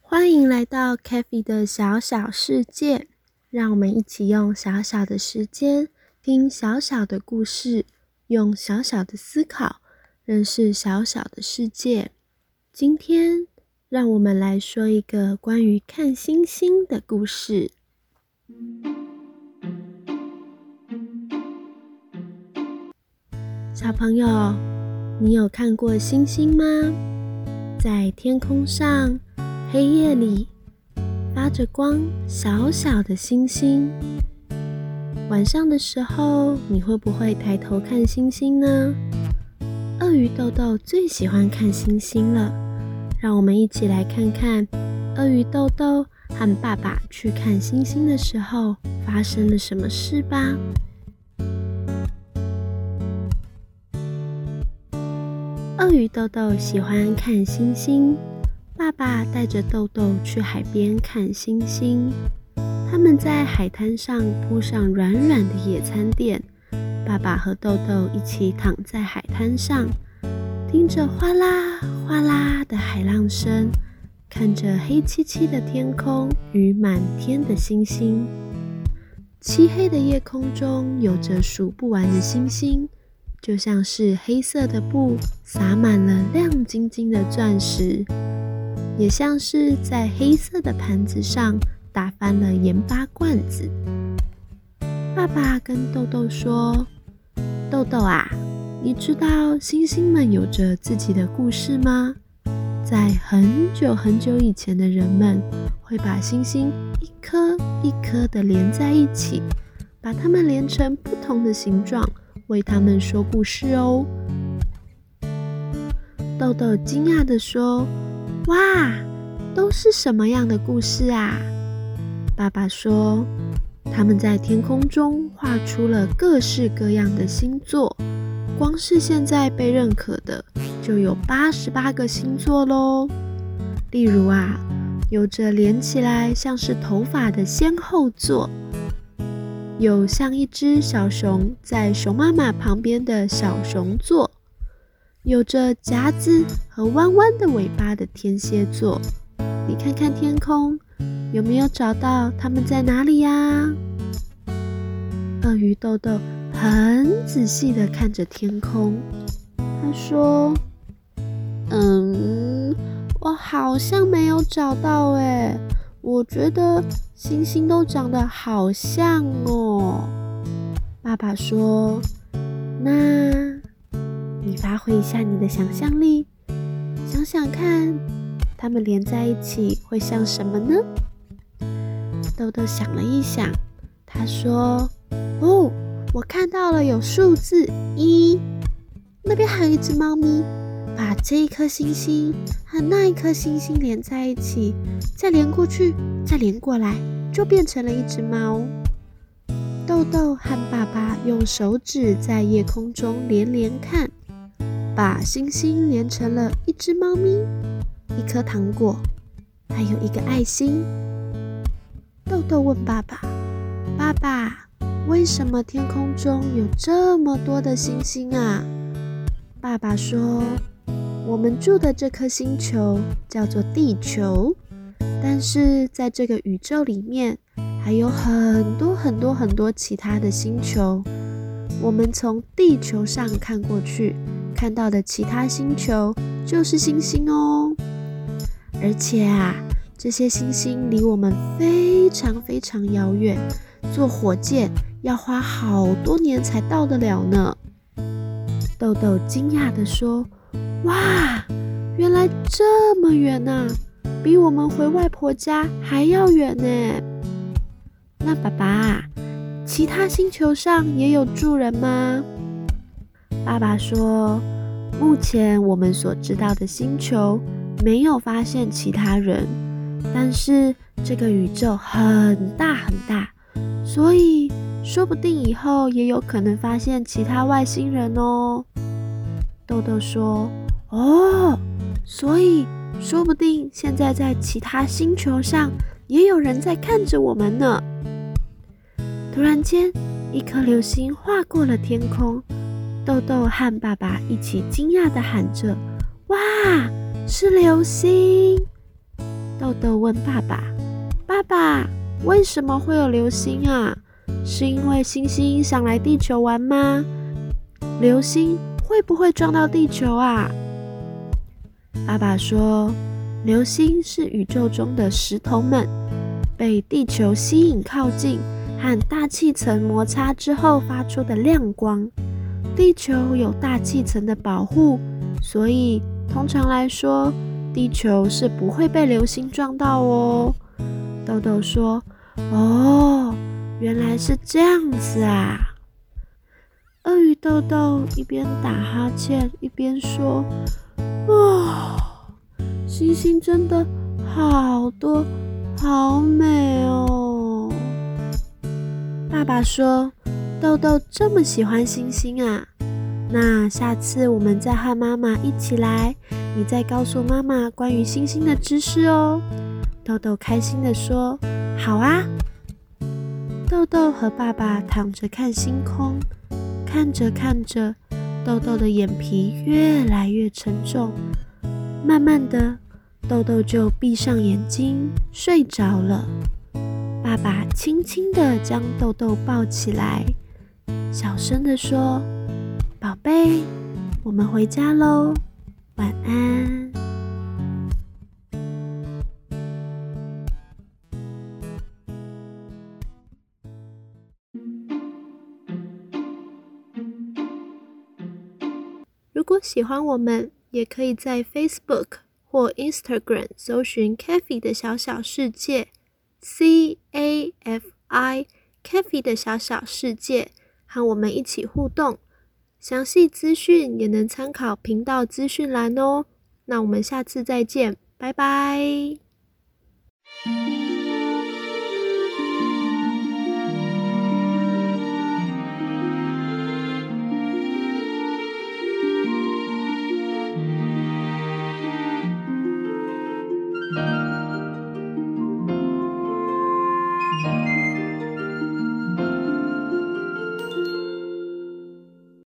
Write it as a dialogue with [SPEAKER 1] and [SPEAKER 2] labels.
[SPEAKER 1] 欢迎来到 k a f e 的小小世界，让我们一起用小小的时间听小小的故事，用小小的思考认识小小的世界。今天，让我们来说一个关于看星星的故事。小朋友，你有看过星星吗？在天空上。黑夜里发着光，小小的星星。晚上的时候，你会不会抬头看星星呢？鳄鱼豆豆最喜欢看星星了。让我们一起来看看鳄鱼豆豆和爸爸去看星星的时候发生了什么事吧。鳄鱼豆豆喜欢看星星。爸爸带着豆豆去海边看星星。他们在海滩上铺上软软的野餐垫。爸爸和豆豆一起躺在海滩上，听着哗啦哗啦的海浪声，看着黑漆漆的天空与满天的星星。漆黑的夜空中有着数不完的星星，就像是黑色的布撒满了亮晶晶的钻石。也像是在黑色的盘子上打翻了盐巴罐子。爸爸跟豆豆说：“豆豆啊，你知道星星们有着自己的故事吗？在很久很久以前的人们会把星星一颗一颗的连在一起，把它们连成不同的形状，为它们说故事哦。”豆豆惊讶地说。哇，都是什么样的故事啊？爸爸说，他们在天空中画出了各式各样的星座，光是现在被认可的就有八十八个星座喽。例如啊，有着连起来像是头发的仙后座，有像一只小熊在熊妈妈旁边的小熊座。有着夹子和弯弯的尾巴的天蝎座，你看看天空，有没有找到它们在哪里呀？鳄鱼豆豆很仔细的看着天空，他说：“嗯，我好像没有找到诶，我觉得星星都长得好像哦。”爸爸说：“那。”你发挥一下你的想象力，想想看，它们连在一起会像什么呢？豆豆想了一想，他说：“哦，我看到了，有数字一，那边还有一只猫咪，把这一颗星星和那一颗星星连在一起，再连过去，再连过来，就变成了一只猫。”豆豆和爸爸用手指在夜空中连连看。把星星连成了一只猫咪、一颗糖果，还有一个爱心。豆豆问爸爸：“爸爸，为什么天空中有这么多的星星啊？”爸爸说：“我们住的这颗星球叫做地球，但是在这个宇宙里面还有很多很多很多其他的星球。我们从地球上看过去。”看到的其他星球就是星星哦，而且啊，这些星星离我们非常非常遥远，坐火箭要花好多年才到得了呢。豆豆惊讶地说：“哇，原来这么远呐，比我们回外婆家还要远呢。”那爸爸，其他星球上也有住人吗？爸爸说：“目前我们所知道的星球没有发现其他人，但是这个宇宙很大很大，所以说不定以后也有可能发现其他外星人哦。”豆豆说：“哦，所以说不定现在在其他星球上也有人在看着我们呢。”突然间，一颗流星划过了天空。豆豆和爸爸一起惊讶地喊着：“哇，是流星！”豆豆问爸爸：“爸爸，为什么会有流星啊？是因为星星想来地球玩吗？流星会不会撞到地球啊？”爸爸说：“流星是宇宙中的石头们被地球吸引靠近，和大气层摩擦之后发出的亮光。”地球有大气层的保护，所以通常来说，地球是不会被流星撞到哦。豆豆说：“哦，原来是这样子啊。”豆豆一边打哈欠一边说：“哇，星星真的好多，好美哦。”爸爸说。豆豆这么喜欢星星啊，那下次我们再和妈妈一起来，你再告诉妈妈关于星星的知识哦。豆豆开心地说：“好啊。”豆豆和爸爸躺着看星空，看着看着，豆豆的眼皮越来越沉重，慢慢的，豆豆就闭上眼睛睡着了。爸爸轻轻地将豆豆抱起来。小声的说：“宝贝，我们回家喽，晚安。”喜欢我们，也可以在 Facebook 或 Instagram 搜寻 c a f e 的小小世界 （C A F I c a f e 的小小世界）。和我们一起互动，详细资讯也能参考频道资讯栏哦。那我们下次再见，拜拜。